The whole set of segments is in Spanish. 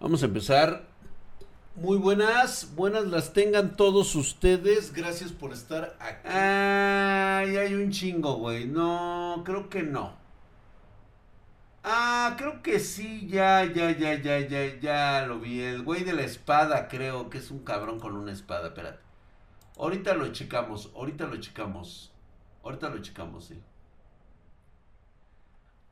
Vamos a empezar. Muy buenas, buenas las tengan todos ustedes. Gracias por estar aquí. Ay, hay un chingo, güey. No, creo que no. Ah, creo que sí, ya, ya, ya, ya, ya, ya lo vi. El güey de la espada, creo que es un cabrón con una espada. Espérate. Ahorita lo checamos, ahorita lo checamos. Ahorita lo checamos, sí.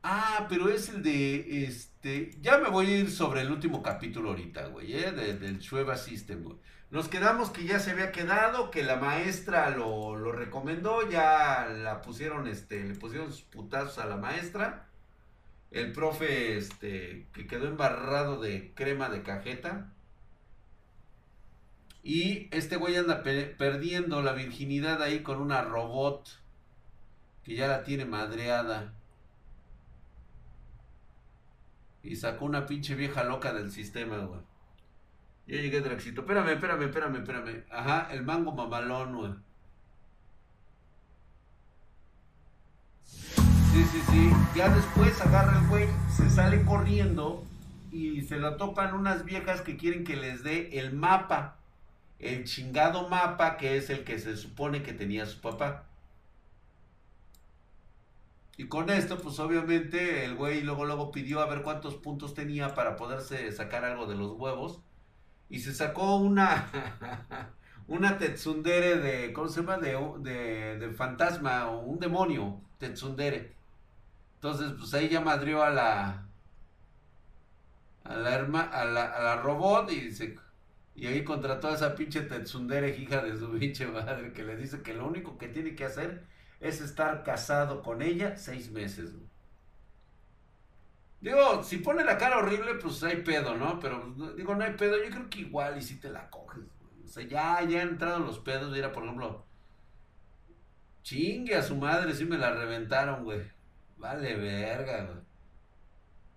Ah, pero es el de, este, ya me voy a ir sobre el último capítulo ahorita, güey, ¿eh? del Shueva System, güey. Nos quedamos que ya se había quedado, que la maestra lo, lo recomendó, ya la pusieron, este, le pusieron sus putazos a la maestra. El profe, este, que quedó embarrado de crema de cajeta. Y este güey anda perdiendo la virginidad ahí con una robot que ya la tiene madreada. Y sacó una pinche vieja loca del sistema, güey. Yo llegué, Draxito. Espérame, espérame, espérame, espérame. Ajá, el mango mamalón, güey. Sí, sí, sí. Ya después agarra el güey, se sale corriendo y se la topan unas viejas que quieren que les dé el mapa. El chingado mapa que es el que se supone que tenía su papá. Y con esto, pues obviamente el güey luego luego pidió a ver cuántos puntos tenía para poderse sacar algo de los huevos. Y se sacó una una Tetsundere de, ¿cómo se llama? De, de, de fantasma o un demonio, Tetsundere. Entonces, pues ahí ya madrió a la a la, a la, a la robot y se y ahí contrató a esa pinche Tetsundere hija de su pinche madre que le dice que lo único que tiene que hacer es estar casado con ella seis meses. Digo, si pone la cara horrible, pues hay pedo, ¿no? Pero digo, no hay pedo, yo creo que igual y si te la coges. O sea, ya, ya han entrado los pedos, mira, por ejemplo, chingue a su madre, si me la reventaron, güey. Vale, verga, güey.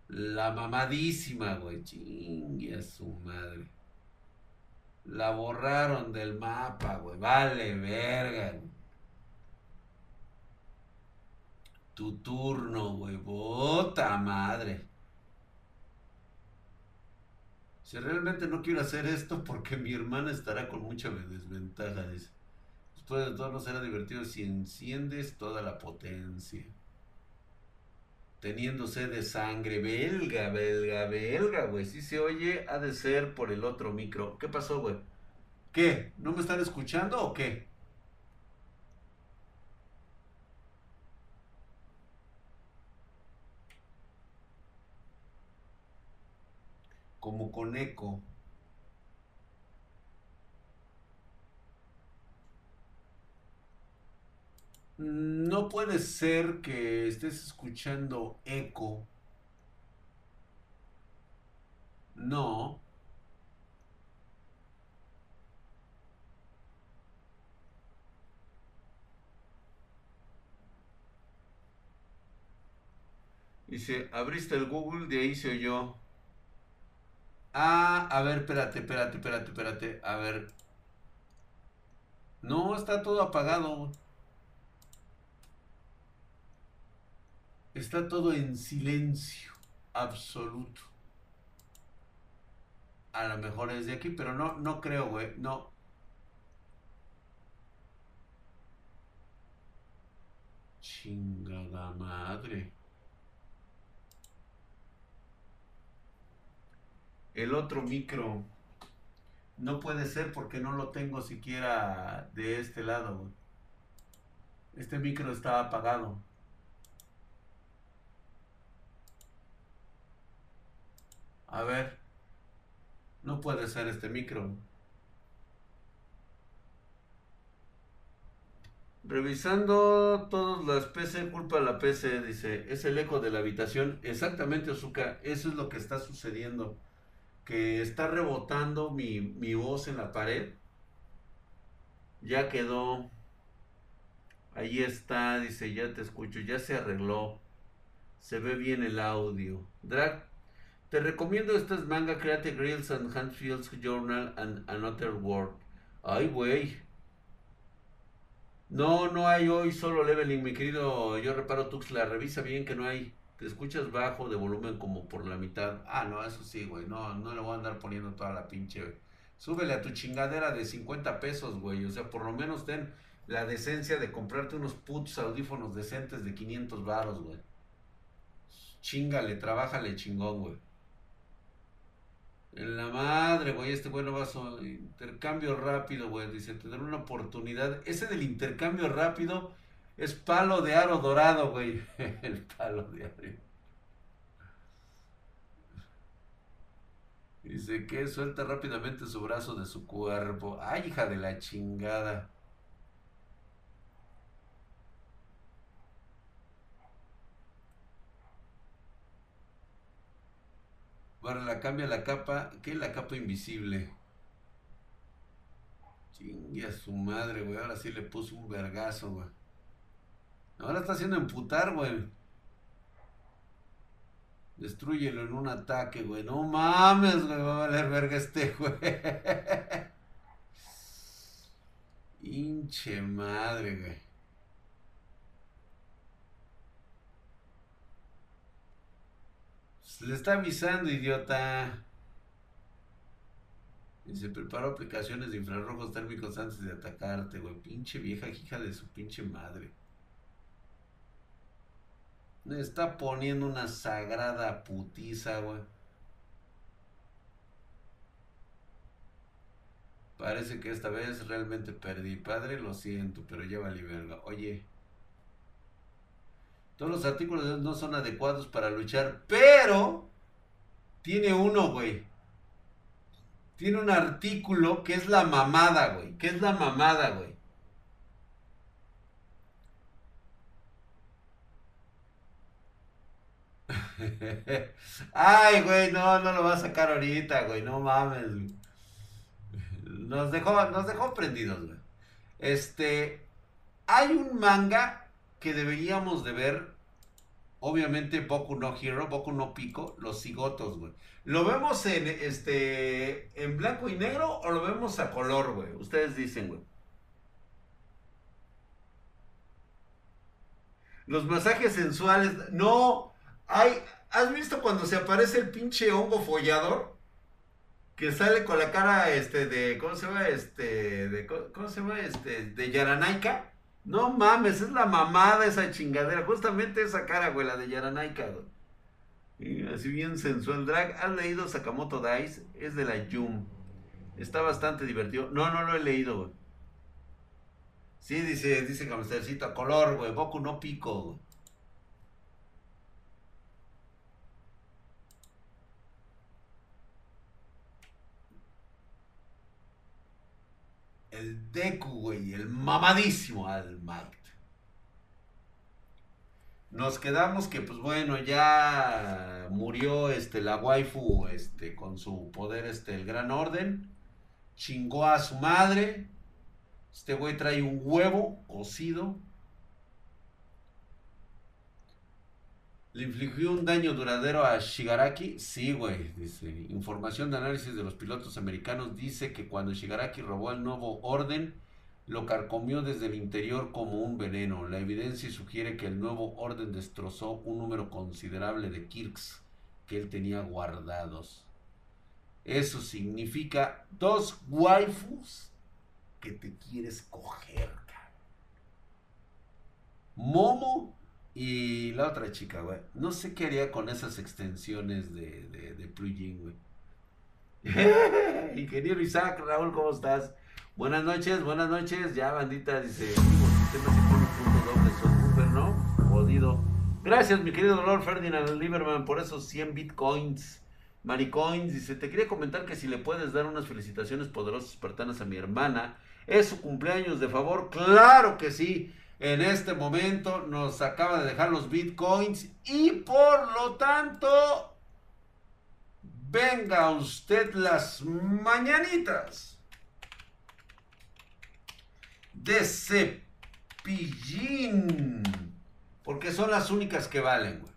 La mamadísima, güey. Chingue a su madre. La borraron del mapa, güey. Vale, verga. Güey. Tu turno, güey. Bota madre. Si realmente no quiero hacer esto porque mi hermana estará con mucha desventaja, dice. Después de todo no será divertido si enciendes toda la potencia. Teniendo sed de sangre. Belga, belga, belga, güey. Si se oye, ha de ser por el otro micro. ¿Qué pasó, güey? ¿Qué? ¿No me están escuchando o qué? Como con eco. No puede ser que estés escuchando eco. No. Dice, abriste el Google, de ahí se oyó. Ah, a ver, espérate, espérate, espérate, espérate. A ver. No, está todo apagado. Está todo en silencio absoluto. A lo mejor es de aquí, pero no, no creo, güey. No. Chingada madre. El otro micro no puede ser porque no lo tengo siquiera de este lado. Este micro está apagado. A ver. No puede ser este micro. Revisando todas las PC, culpa a la PC, dice, es el eco de la habitación. Exactamente, Ozuka, eso es lo que está sucediendo que está rebotando mi, voz en la pared. Ya quedó. Ahí está, dice, ya te escucho, ya se arregló. Se ve bien el audio. Drag, te recomiendo estas manga Creative Grills and Handfields Journal and Another World. Ay, güey. No, no hay hoy solo leveling, mi querido. Yo reparo Tuxla. Revisa bien que no hay. Te escuchas bajo de volumen como por la mitad. Ah, no, eso sí, güey. No, no le voy a andar poniendo toda la pinche. Súbele a tu chingadera de 50 pesos, güey. O sea, por lo menos ten la decencia de comprarte unos putos audífonos decentes de 500 varos, güey. Chingale, trabájale chingón, güey. En la madre, güey, este güey no va a... Intercambio rápido, güey. Dice, tener una oportunidad. Ese del intercambio rápido es palo de aro dorado, güey. El palo de aro. Dice que suelta rápidamente su brazo de su cuerpo. Ay, hija de la chingada. Ahora la cambia la capa. ¿Qué es la capa invisible? Chingue a su madre, güey. Ahora sí le puso un vergazo, güey. Ahora está haciendo emputar, güey. Destruyelo en un ataque, güey. No mames, güey. Va a valer verga este, güey. Hinche madre, güey. Le está avisando, idiota. Y se preparó aplicaciones de infrarrojos térmicos antes de atacarte, güey. Pinche vieja hija de su pinche madre. Le está poniendo una sagrada putiza, güey. Parece que esta vez realmente perdí. Padre, lo siento, pero ya vale verga. Oye. Todos los artículos no son adecuados para luchar, pero tiene uno, güey. Tiene un artículo que es la mamada, güey. Que es la mamada, güey. Ay, güey, no, no lo va a sacar ahorita, güey. No mames. Nos dejó, nos dejó prendidos, güey. Este, hay un manga que deberíamos de ver, obviamente Boku no Hero, Boku no Pico, los cigotos, güey. ¿Lo vemos en este en blanco y negro o lo vemos a color, güey? Ustedes dicen, güey. Los masajes sensuales, no, hay, ¿has visto cuando se aparece el pinche hongo follador? Que sale con la cara, este, de, ¿cómo se llama? Este, de, ¿cómo se llama? Este, de Yaranaika. No mames, es la mamada esa chingadera. Justamente esa cara, güey, la de Yaranaika, güey. así bien sensual. Drag, ¿has leído Sakamoto Dice? Es de la Yum. Está bastante divertido. No, no lo he leído, güey. Sí, dice, dice a color, güey. Boku no pico, güey. El Deku, güey, el mamadísimo Al Might. Nos quedamos que, pues bueno, ya murió este, la waifu este, con su poder, este, el Gran Orden. Chingó a su madre. Este güey trae un huevo cocido ¿Le infligió un daño duradero a Shigaraki? Sí, güey. Dice, información de análisis de los pilotos americanos dice que cuando Shigaraki robó el nuevo orden, lo carcomió desde el interior como un veneno. La evidencia sugiere que el nuevo orden destrozó un número considerable de Kirks que él tenía guardados. Eso significa dos waifus que te quieres coger. Momo y la otra chica, güey. No sé qué haría con esas extensiones de, de, de plugin, güey. Ingeniero Isaac, Raúl, ¿cómo estás? Buenas noches, buenas noches. Ya, bandita, dice, ¿no? Jodido. Gracias, mi querido Lord Ferdinand Lieberman, por esos 100 bitcoins. Maricoins, dice, te quería comentar que si le puedes dar unas felicitaciones poderosas espartanas a mi hermana. Es su cumpleaños de favor. Claro que sí en este momento nos acaba de dejar los bitcoins y por lo tanto, venga usted las mañanitas de cepillín, porque son las únicas que valen, güey.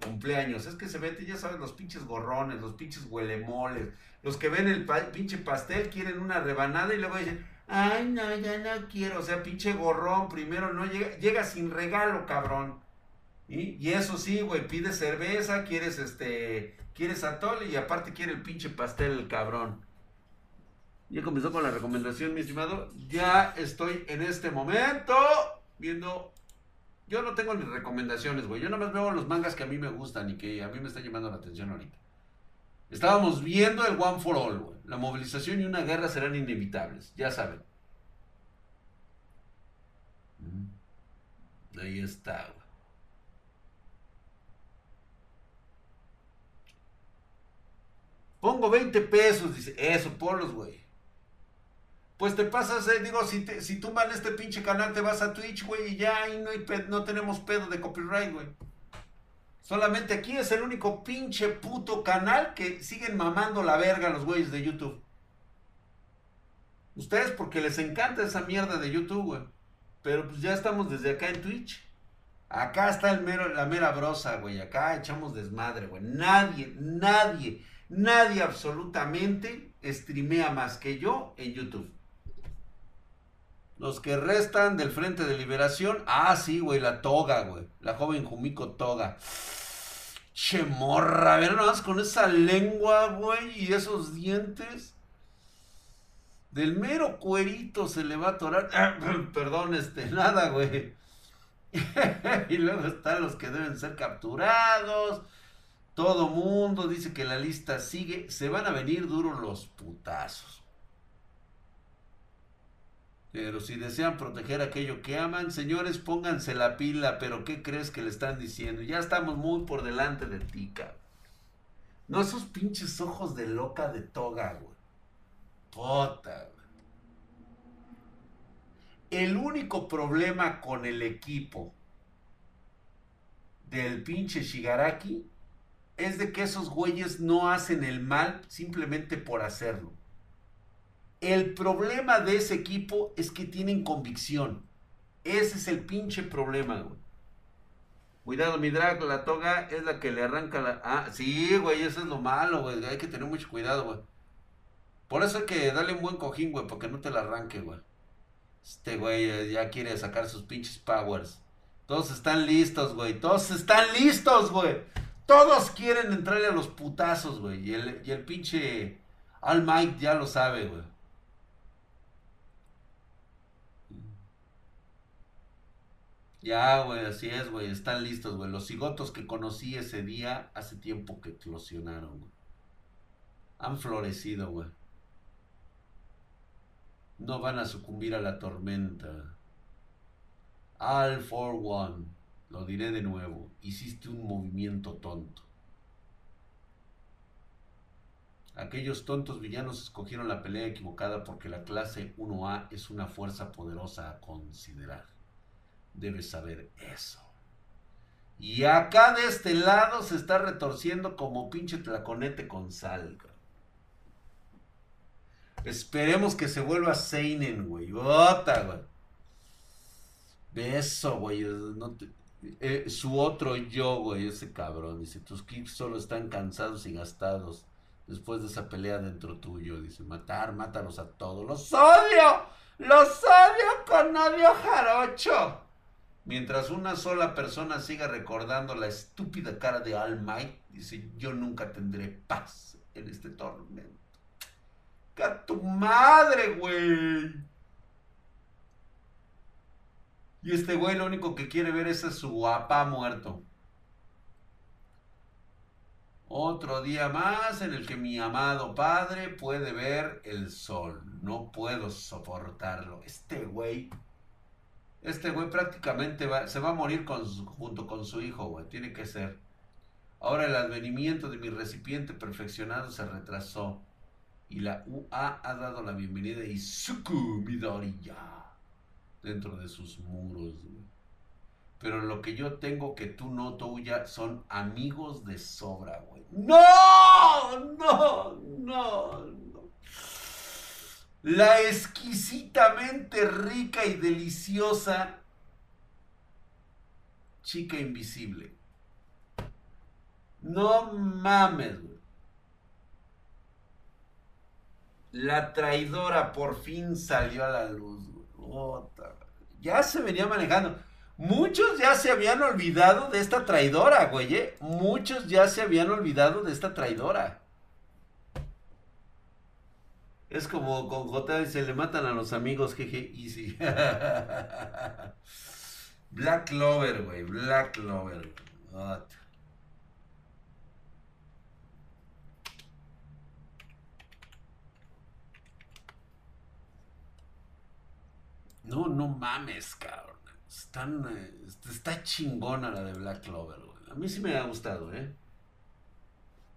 Cumpleaños, es que se vete, ya saben, los pinches gorrones, los pinches huelemoles, los que ven el pinche pastel quieren una rebanada y luego dicen, Ay, no, ya no quiero. O sea, pinche gorrón, primero no llega, llega sin regalo, cabrón. Y, eso sí, güey, pide cerveza, quieres este, quieres atole y aparte quiere el pinche pastel el cabrón. Ya comenzó con la recomendación, mi estimado. Ya estoy en este momento viendo. Yo no tengo mis recomendaciones, güey. Yo nada más veo los mangas que a mí me gustan y que a mí me están llamando la atención ahorita. Estábamos viendo el One for All, güey. La movilización y una guerra serán inevitables, ya saben. Mm. Ahí está. Pongo 20 pesos, dice. Eso, ponlos, güey. Pues te pasas, eh, digo, si, tú mal este pinche canal, te vas a Twitch, güey, y ya ahí no tenemos pedo de copyright, güey. Solamente aquí es el único pinche puto canal que siguen mamando la verga los güeyes de YouTube. Ustedes porque les encanta esa mierda de YouTube, güey. Pero pues ya estamos desde acá en Twitch. Acá está el mero, la mera brosa, güey. Acá echamos desmadre, güey. Nadie, nadie, nadie absolutamente streamea más que yo en YouTube. Los que restan del Frente de Liberación. Ah, sí, güey, la toga, güey. La joven Jumiko Toga. Che morra, a ver nada más con esa lengua, güey, y esos dientes. Del mero cuerito se le va a atorar. Perdón, este, nada, güey. y luego están los que deben ser capturados. Todo mundo dice que la lista sigue. Se van a venir duros los putazos. Pero si desean proteger aquello que aman, señores, pónganse la pila, pero ¿qué crees que le están diciendo? Ya estamos muy por delante de ti, cabrón. No esos pinches ojos de loca de toga, güey. Puta, güey. El único problema con el equipo del pinche Shigaraki es de que esos güeyes no hacen el mal simplemente por hacerlo. El problema de ese equipo es que tienen convicción. Ese es el pinche problema, güey. Cuidado, mi drag, la toga es la que le arranca la... Ah, sí, güey, eso es lo malo, güey. Hay que tener mucho cuidado, güey. Por eso hay que darle un buen cojín, güey, porque no te la arranque, güey. Este güey eh, ya quiere sacar sus pinches powers. Todos están listos, güey. Todos están listos, güey. Todos quieren entrarle a los putazos, güey. Y el, y el pinche All Might ya lo sabe, güey. Ya, güey, así es, güey. Están listos, güey. Los cigotos que conocí ese día, hace tiempo que eclosionaron, güey. Han florecido, güey. No van a sucumbir a la tormenta. All for one. Lo diré de nuevo. Hiciste un movimiento tonto. Aquellos tontos villanos escogieron la pelea equivocada porque la clase 1A es una fuerza poderosa a considerar debes saber eso. Y acá de este lado se está retorciendo como pinche tlaconete con sal. Esperemos que se vuelva Seinen, güey. Ota, güey. Beso, güey. Eh, su otro yo, güey, ese cabrón. Dice, tus kicks solo están cansados y gastados después de esa pelea dentro tuyo. Dice, matar, mátalos a todos. ¡Los odio! ¡Los odio con odio jarocho! Mientras una sola persona siga recordando la estúpida cara de All Might, dice, yo nunca tendré paz en este tormento. ¡Que tu madre, güey! Y este güey lo único que quiere ver es a su papá muerto. Otro día más en el que mi amado padre puede ver el sol. No puedo soportarlo. Este güey este güey prácticamente se va a morir junto con su hijo, güey. Tiene que ser. Ahora el advenimiento de mi recipiente perfeccionado se retrasó. Y la UA ha dado la bienvenida a Izuku Midori ya. Dentro de sus muros, güey. Pero lo que yo tengo que tú no, Touya, son amigos de sobra, güey. ¡No! ¡No! ¡No! La exquisitamente rica y deliciosa chica invisible. No mames, güey. La traidora por fin salió a la luz, güey. ya se venía manejando. Muchos ya se habían olvidado de esta traidora, güey. ¿eh? Muchos ya se habían olvidado de esta traidora. Es como con J se le matan a los amigos, jeje, easy. Black Clover, güey, Black Clover. No, no mames, cabrón. Eh, está chingona la de Black Clover, güey. A mí sí me ha gustado, ¿eh?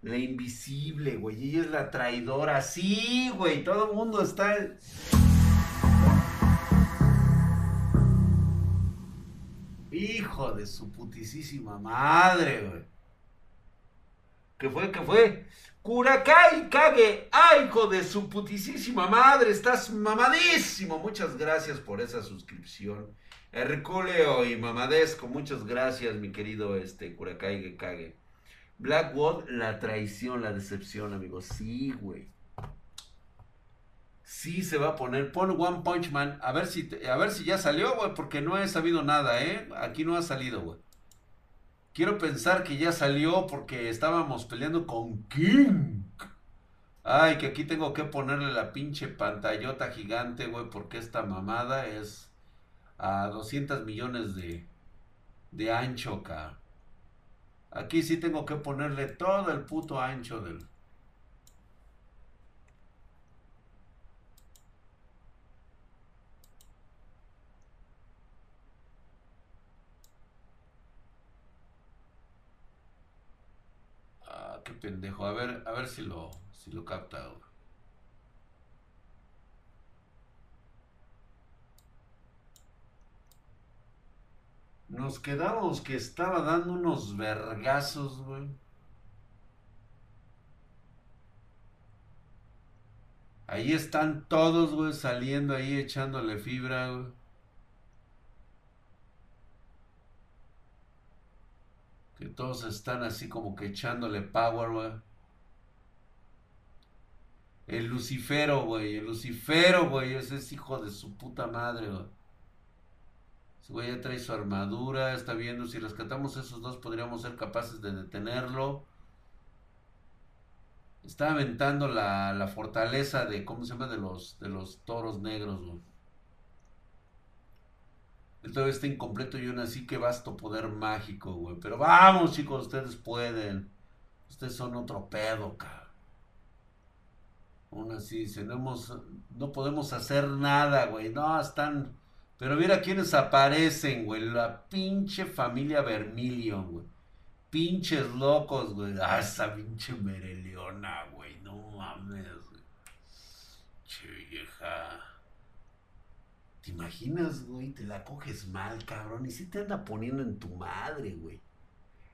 La invisible, güey. Ella es la traidora. Sí, güey. Todo el mundo está. Hijo de su putisísima madre, güey. ¿Qué fue? ¿Qué fue? Curakai Kage. ¡Ay, hijo de su putisísima madre! Estás mamadísimo. Muchas gracias por esa suscripción. Herculeo y mamadesco. Muchas gracias, mi querido este, Kage. Blackwood, la traición, la decepción, amigos. Sí, güey. Sí se va a poner. Pon One Punch Man. A ver si, a ver si ya salió, güey. Porque no he sabido nada, ¿eh? Aquí no ha salido, güey. Quiero pensar que ya salió porque estábamos peleando con King. Ay, que aquí tengo que ponerle la pinche pantallota gigante, güey. Porque esta mamada es a 200 millones de, de ancho, cabrón. Aquí sí tengo que ponerle todo el puto ancho del... Ah, qué pendejo. A ver, a ver si lo, si lo capta. Nos quedamos que estaba dando unos vergazos, güey. Ahí están todos, güey, saliendo ahí echándole fibra, güey. Que todos están así como que echándole power, güey. El Lucifero, güey. El Lucifero, güey. Ese es hijo de su puta madre, güey. Güey ya trae su armadura, está viendo si rescatamos esos dos podríamos ser capaces de detenerlo. Está aventando la, fortaleza de, ¿cómo se llama? De los, de los toros negros, güey. Él todavía está incompleto y aún así que vasto poder mágico, güey. Pero vamos, chicos, ustedes pueden. Ustedes son otro pedo, cabrón. Aún así, si no, no podemos hacer nada, güey. No, están pero mira quiénes aparecen, güey. La pinche familia Vermilion, güey. Pinches locos, güey. Ah, esa pinche Mereleona, güey. No mames, güey. Che vieja. ¿Te imaginas, güey? Te la coges mal, cabrón. Y si te anda poniendo en tu madre, güey.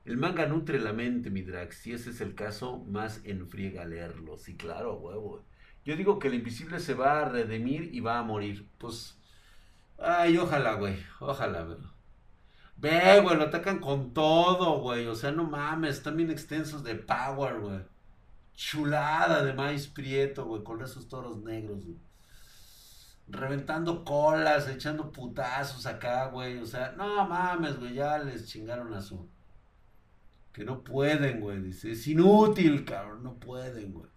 El manga nutre la mente, mi drag. Si ese es el caso, más enfriega leerlo. Sí, claro, huevo. Yo digo que el invisible se va a redimir y va a morir. Pues Ay, ojalá, güey. Ojalá, güey. Ve, güey, lo atacan con todo, güey. O sea, no mames, están bien extensos de power, güey. Chulada de maíz prieto, güey, con esos toros negros, güey. Reventando colas, echando putazos acá, güey. O sea, no mames, güey, ya les chingaron a su. Que no pueden, güey. Dice, es inútil, cabrón, no pueden, güey.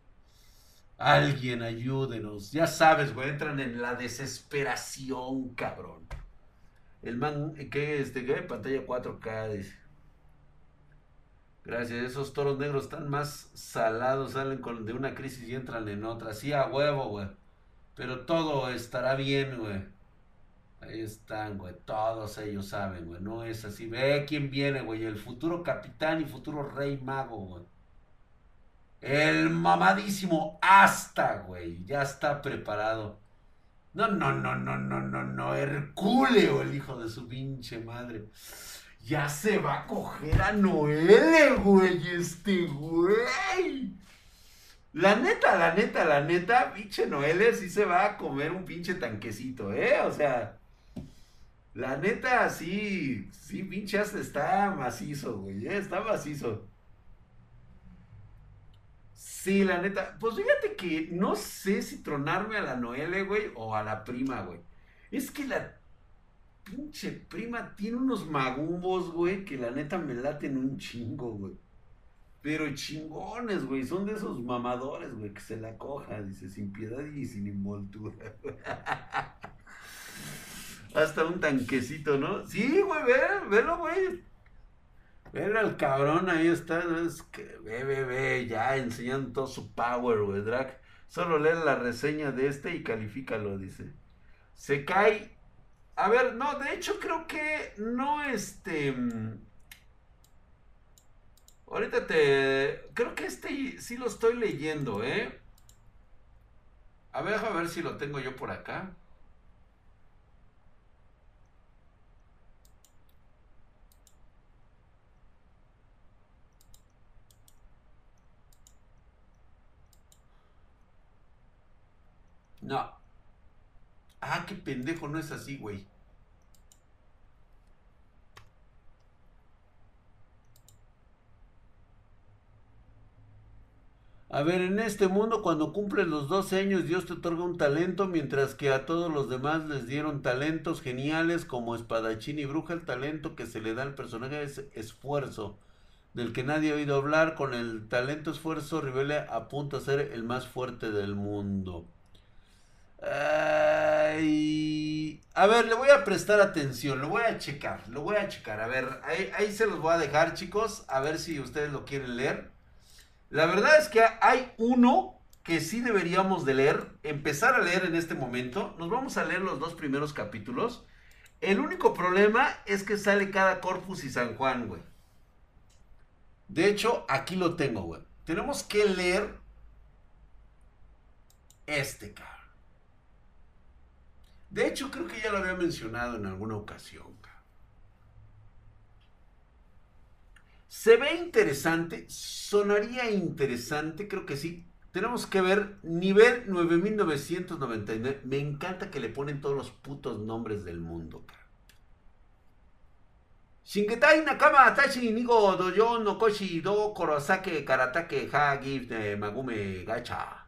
Alguien ayúdenos. Ya sabes, güey, entran en la desesperación, cabrón. El man, ¿qué? Este, ¿qué? Pantalla 4K, dice. Gracias, esos toros negros están más salados, salen con, de una crisis y entran en otra. Sí, a huevo, güey. Pero todo estará bien, güey. Ahí están, güey. Todos ellos saben, güey. No es así. Ve quién viene, güey. El futuro capitán y futuro rey mago, güey. El mamadísimo hasta, güey. Ya está preparado. No, no, no, no, no, no, no. Herculeo, el hijo de su pinche madre. Ya se va a coger a Noele, güey. Este güey. La neta, la neta, la neta, pinche Noele sí se va a comer un pinche tanquecito, ¿eh? O sea, la neta, sí, sí, pinche está macizo, güey, ¿eh? está macizo. Sí, la neta. Pues fíjate que no sé si tronarme a la Noele, güey, o a la prima, güey. Es que la pinche prima tiene unos magumbos, güey, que la neta me laten un chingo, güey. Pero chingones, güey. Son de esos mamadores, güey, que se la coja, dice, sin piedad y sin envoltura. Hasta un tanquecito, ¿no? Sí, güey, ve, velo, güey. Velo al cabrón, ahí está. Es que ve, ve, ve, ya enseñando todo su power, güey, Drag. Solo lee la reseña de este y califícalo, dice. Se cae. A ver, no, de hecho creo que no este. Mm, ahorita te. Creo que este sí lo estoy leyendo, ¿eh? A ver, a ver si lo tengo yo por acá. No. Ah, qué pendejo, no es así, güey. A ver, en este mundo cuando cumples los 12 años Dios te otorga un talento, mientras que a todos los demás les dieron talentos geniales como espadachín y bruja. El talento que se le da al personaje es esfuerzo, del que nadie ha oído hablar. Con el talento esfuerzo, Rivele apunta a ser el más fuerte del mundo. A ver, le voy a prestar atención, lo voy a checar, lo voy a checar. A ver, ahí, ahí, se los voy a dejar, chicos, a ver si ustedes lo quieren leer. La verdad es que hay uno que sí deberíamos de leer, empezar a leer en este momento. Nos vamos a leer los dos primeros capítulos. El único problema es que sale cada Corpus y San Juan, güey. De hecho, aquí lo tengo, güey. Tenemos que leer este, cabrón. De hecho, creo que ya lo había mencionado en alguna ocasión. Se ve interesante, sonaría interesante, creo que sí. Tenemos que ver nivel 9999. Me encanta que le ponen todos los putos nombres del mundo. Shingetai Nakama Tachi Nigo Doyo no Koshi Do Korosake Karatake Ha Gift Magume Gacha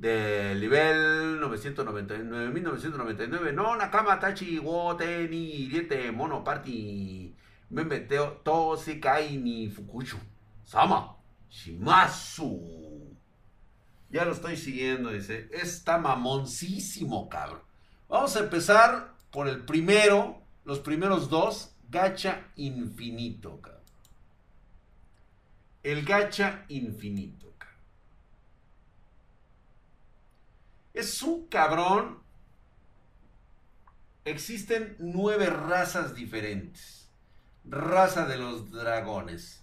del nivel 999, no Nakama Tachi Wote ni Riete Mono Party Membeteo Kai ni Fukuchu Sama Shimasu Ya lo estoy siguiendo, dice. Está mamoncísimo, cabrón. Vamos a empezar por el primero, los primeros dos, gacha infinito, cabrón. El gacha infinito. Es un cabrón. Existen nueve razas diferentes. Raza de los dragones.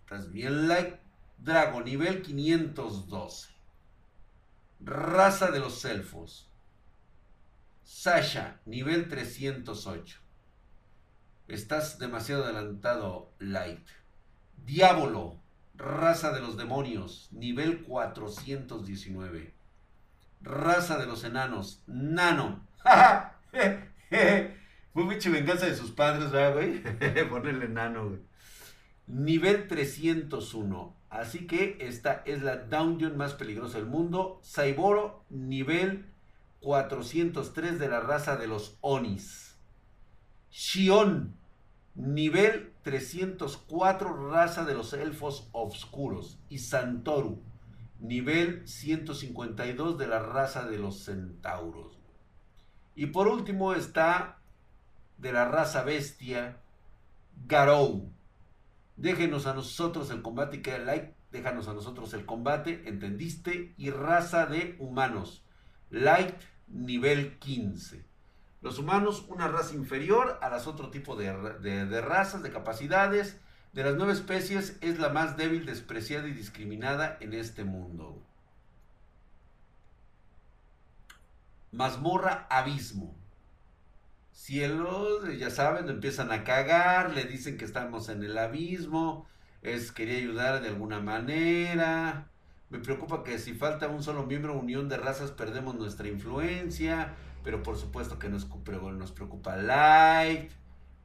Estás bien, like. Dragon, nivel 512. Raza de los elfos. Sasha, nivel 308. Estás demasiado adelantado, Light. Diablo, raza de los demonios, nivel 419 raza de los enanos, nano. Fue mucha venganza de sus padres, ¿verdad, güey? Ponerle nano, güey. Nivel 301. Así que esta es la dungeon más peligrosa del mundo. Saiboro, nivel 403 de la raza de los Onis. Shion, nivel 304, raza de los elfos oscuros. Y Santoru, nivel 152 de la raza de los centauros. Y por último está de la raza bestia Garou. Déjenos a nosotros el combate que like, déjanos a nosotros el combate, ¿entendiste? Y raza de humanos. Light nivel 15. Los humanos, una raza inferior a las otro tipo de, de razas, de capacidades de las nueve especies es la más débil, despreciada y discriminada en este mundo. Mazmorra abismo. Cielos, ya saben, empiezan a cagar, le dicen que estamos en el abismo, es quería ayudar de alguna manera. Me preocupa que si falta un solo miembro, unión de razas, perdemos nuestra influencia, pero por supuesto que nos, nos preocupa Light.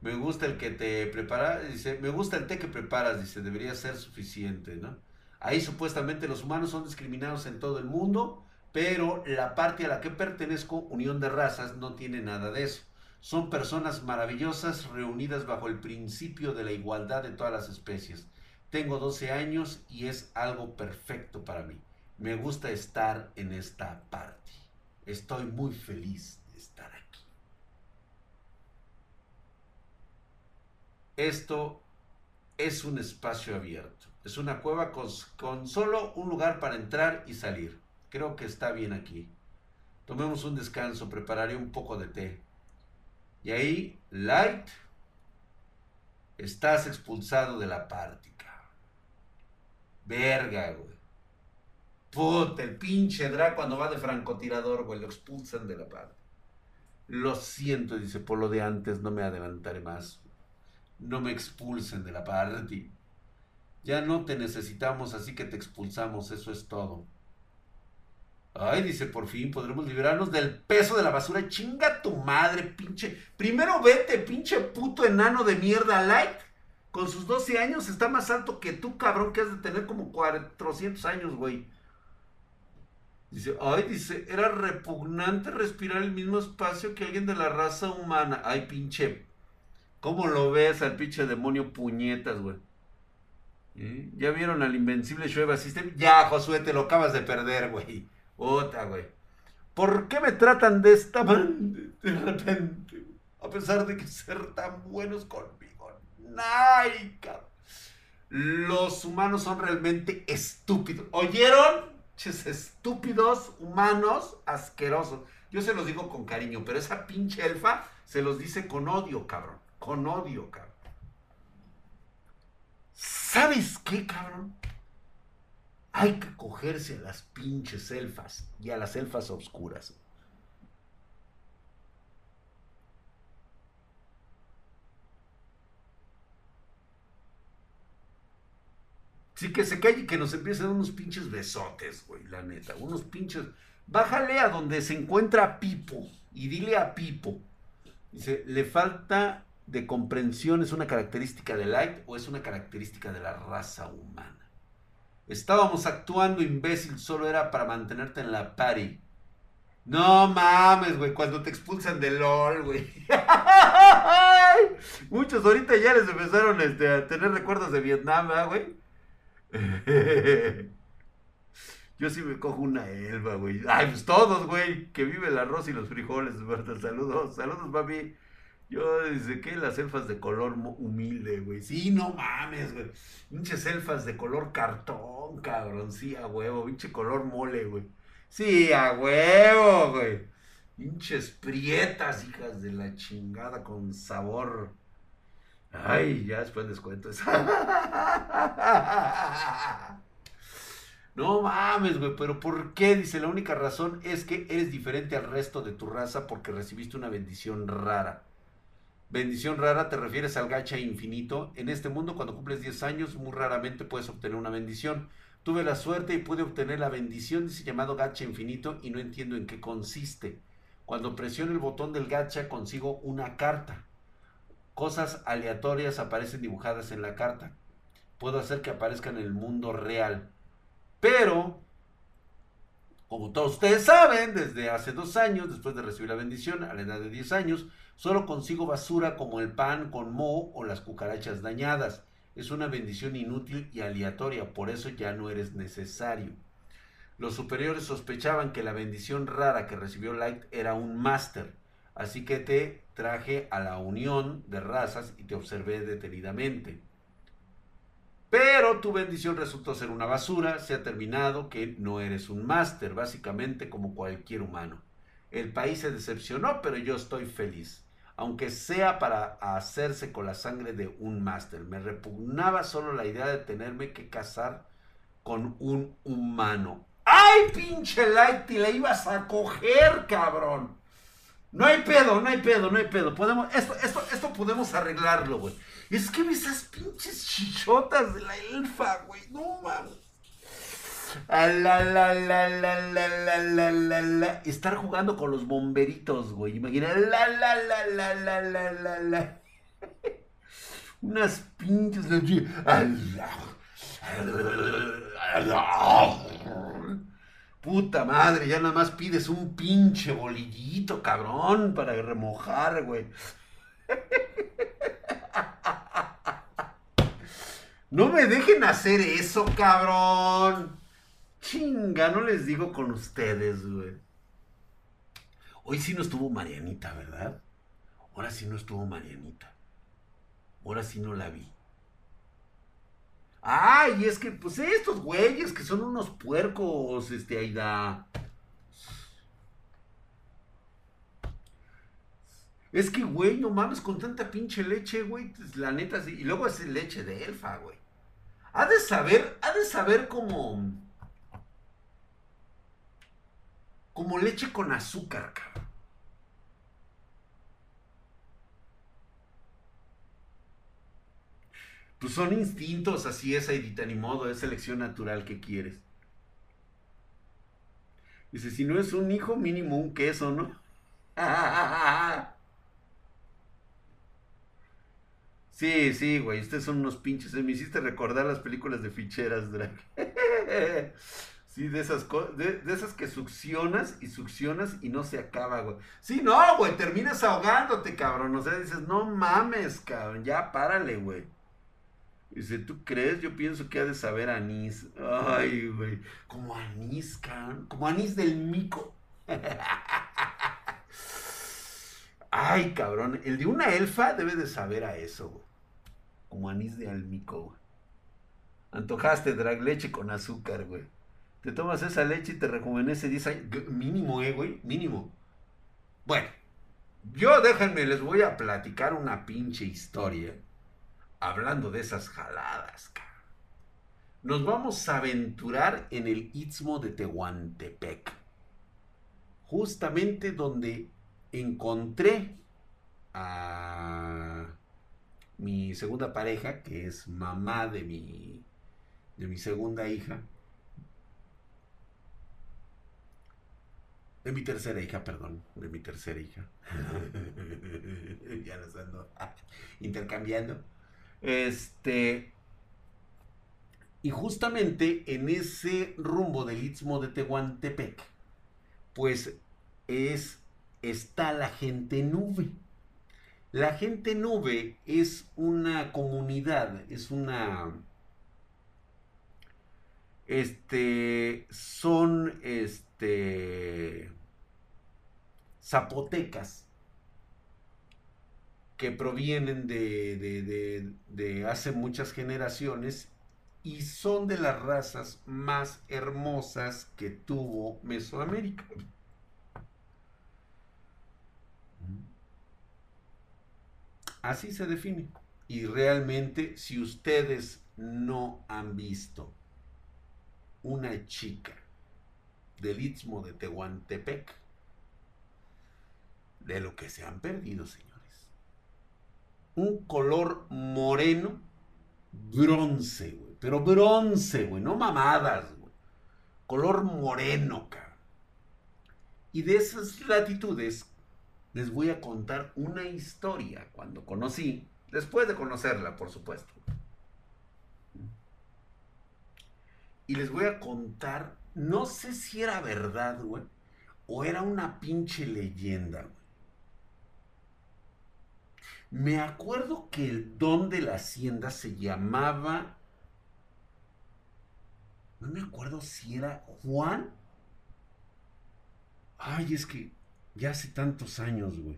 Me gusta el que te prepara, dice, me gusta el té que preparas, dice, debería ser suficiente, ¿no? Ahí supuestamente los humanos son discriminados en todo el mundo, pero la parte a la que pertenezco, Unión de Razas, no tiene nada de eso. Son personas maravillosas reunidas bajo el principio de la igualdad de todas las especies. Tengo 12 años y es algo perfecto para mí. Me gusta estar en esta parte. Estoy muy feliz de estar aquí. Esto es un espacio abierto. Es una cueva con, solo un lugar para entrar y salir. Creo que está bien aquí. Tomemos un descanso, prepararé un poco de té. Y ahí, Light, estás expulsado de la práctica. Verga, güey. Puta, el pinche Dra cuando va de francotirador, güey, lo expulsan de la parte. Lo siento, dice, por lo de antes no me adelantaré más. No me expulsen de la parte. Ya no te necesitamos, así que te expulsamos, eso es todo. Ay, dice, por fin podremos liberarnos del peso de la basura. Chinga tu madre, pinche. Primero vete, pinche puto enano de mierda light. Con sus 12 años está más alto que tú, cabrón, que has de tener como 400 años, güey. Dice, ay, dice, era repugnante respirar el mismo espacio que alguien de la raza humana. Ay, pinche. ¿Cómo lo ves al pinche demonio puñetas, güey? ¿Ya vieron al invencible Shueva System? Ya, Josué, te lo acabas de perder, güey. Otra, güey. ¿Por qué me tratan de esta manera de repente? A pesar de que ser tan buenos conmigo. ¡Ay, Los humanos son realmente estúpidos. ¿Oyeron? Ches, estúpidos, humanos, asquerosos. Yo se los digo con cariño, pero esa pinche elfa se los dice con odio, cabrón. Con odio, cabrón. ¿Sabes qué, cabrón? Hay que cogerse a las pinches elfas y a las elfas oscuras. Sí, que se calle y que nos empiecen unos pinches besotes, güey, la neta. Unos pinches. Bájale a donde se encuentra Pipo y dile a Pipo. Dice, le falta de comprensión, ¿es una característica de Light o es una característica de la raza humana? Estábamos actuando, imbécil, solo era para mantenerte en la party. No mames, güey, cuando te expulsan de LOL, güey. Muchos ahorita ya les empezaron este, a tener recuerdos de Vietnam, ¿eh, güey? Yo sí me cojo una elba, güey. Ay, pues todos, güey. Que vive el arroz y los frijoles, ¿verdad? Saludos, saludos, papi. Yo desde que las elfas de color humilde, güey. Sí, no mames, güey. Pinches elfas de color cartón, cabrón. Sí, a huevo. Pinche color mole, güey. Sí, a huevo, güey. Pinches prietas, hijas de la chingada, con sabor. Ay, ya después les cuento eso. No mames, güey, pero ¿por qué? Dice, la única razón es que eres diferente al resto de tu raza porque recibiste una bendición rara. Bendición rara te refieres al gacha infinito. En este mundo, cuando cumples 10 años, muy raramente puedes obtener una bendición. Tuve la suerte y pude obtener la bendición, dice llamado gacha infinito, y no entiendo en qué consiste. Cuando presiono el botón del gacha, consigo una carta. Cosas aleatorias aparecen dibujadas en la carta. Puedo hacer que aparezcan en el mundo real. Pero, como todos ustedes saben, desde hace dos años, después de recibir la bendición, a la edad de 10 años, Solo consigo basura como el pan con moho o las cucarachas dañadas. Es una bendición inútil y aleatoria, por eso ya no eres necesario. Los superiores sospechaban que la bendición rara que recibió Light era un máster, así que te traje a la unión de razas y te observé detenidamente. Pero tu bendición resultó ser una basura, se ha terminado que no eres un máster, básicamente como cualquier humano. El país se decepcionó, pero yo estoy feliz aunque sea para hacerse con la sangre de un máster. Me repugnaba solo la idea de tenerme que casar con un humano. ¡Ay, pinche Lighty! Le ibas a coger, cabrón. No hay pedo, no hay pedo, no hay pedo. Podemos, esto, esto, esto podemos arreglarlo, güey. Es que esas pinches chichotas de la elfa, güey. No mames. Estar jugando con los bomberitos, güey. Imagina. Unas pinches. Puta madre, ya nada más pides un pinche bolillito, cabrón, para remojar, güey. No me dejen hacer eso, cabrón. Chinga, no les digo con ustedes, güey. Hoy sí no estuvo Marianita, ¿verdad? Ahora sí no estuvo Marianita. Ahora sí no la vi. Ay, es que, pues estos güeyes que son unos puercos, este, Aida. Es que, güey, no mames, con tanta pinche leche, güey, pues, la neta, sí. Y luego es leche de elfa, güey. Ha de saber, ha de saber como... Como leche con azúcar, cabrón. Pues son instintos, así es, Aidita, ni modo, es selección natural que quieres. Dice, si no es un hijo, mínimo un queso, ¿no? Sí, sí, güey, ustedes son unos pinches. Me hiciste recordar las películas de ficheras, Drag. Sí, de esas, de, de, esas que succionas y succionas y no se acaba, güey. Sí, no, güey, terminas ahogándote, cabrón. O sea, dices, no mames, cabrón, ya párale, güey. Dice, ¿tú crees? Yo pienso que ha de saber anís. Ay, güey. Como anís, cabrón. Como anís del mico. Ay, cabrón. El de una elfa debe de saber a eso, güey. Como anís de almico, güey. Antojaste drag leche con azúcar, güey. Te tomas esa leche y te rejuvenece 10 años. Mínimo, eh, güey. Mínimo. Bueno. Yo déjenme, les voy a platicar una pinche historia hablando de esas jaladas, nos vamos a aventurar en el Istmo de Tehuantepec, justamente donde encontré a mi segunda pareja, que es mamá de mi, de mi segunda hija, de mi tercera hija, perdón, de mi tercera hija. ya nos ando intercambiando. Este. Y justamente en ese rumbo del Istmo de Tehuantepec, pues es, está la gente nube. La gente nube es una comunidad, es una... Este, son, este, zapotecas que provienen de, hace muchas generaciones y son de las razas más hermosas que tuvo Mesoamérica. Así se define. Y realmente, si ustedes no han visto una chica del Istmo de Tehuantepec, de lo que se han perdido, señor un color moreno, bronce, güey. Pero bronce, güey, no mamadas, güey. Color moreno, cabrón. Y de esas latitudes les voy a contar una historia cuando conocí, después de conocerla, por supuesto. Y les voy a contar, no sé si era verdad, güey, o era una pinche leyenda, güey. Me acuerdo que el don de la hacienda se llamaba... No me acuerdo si era Juan. Ay, es que ya hace tantos años, güey.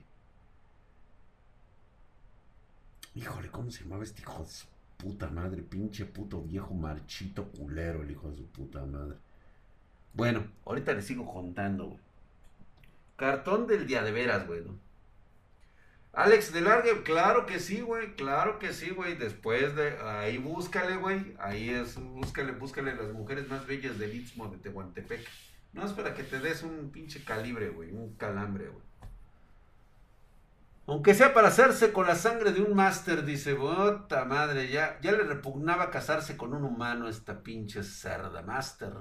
Híjole, ¿cómo se llamaba este hijo de su puta madre? Pinche puto viejo marchito culero, el hijo de su puta madre. Bueno, ahorita le sigo contando, güey. Cartón del día de veras, güey. Alex de Largue, claro que sí, güey, claro que sí, güey. Después de ahí búscale, güey. Ahí es, búscale, búscale las mujeres más bellas del Istmo de Tehuantepec. No es para que te des un pinche calibre, güey, un calambre, güey. Aunque sea para hacerse con la sangre de un máster, dice, puta madre, ya, ya le repugnaba casarse con un humano esta pinche cerda, máster.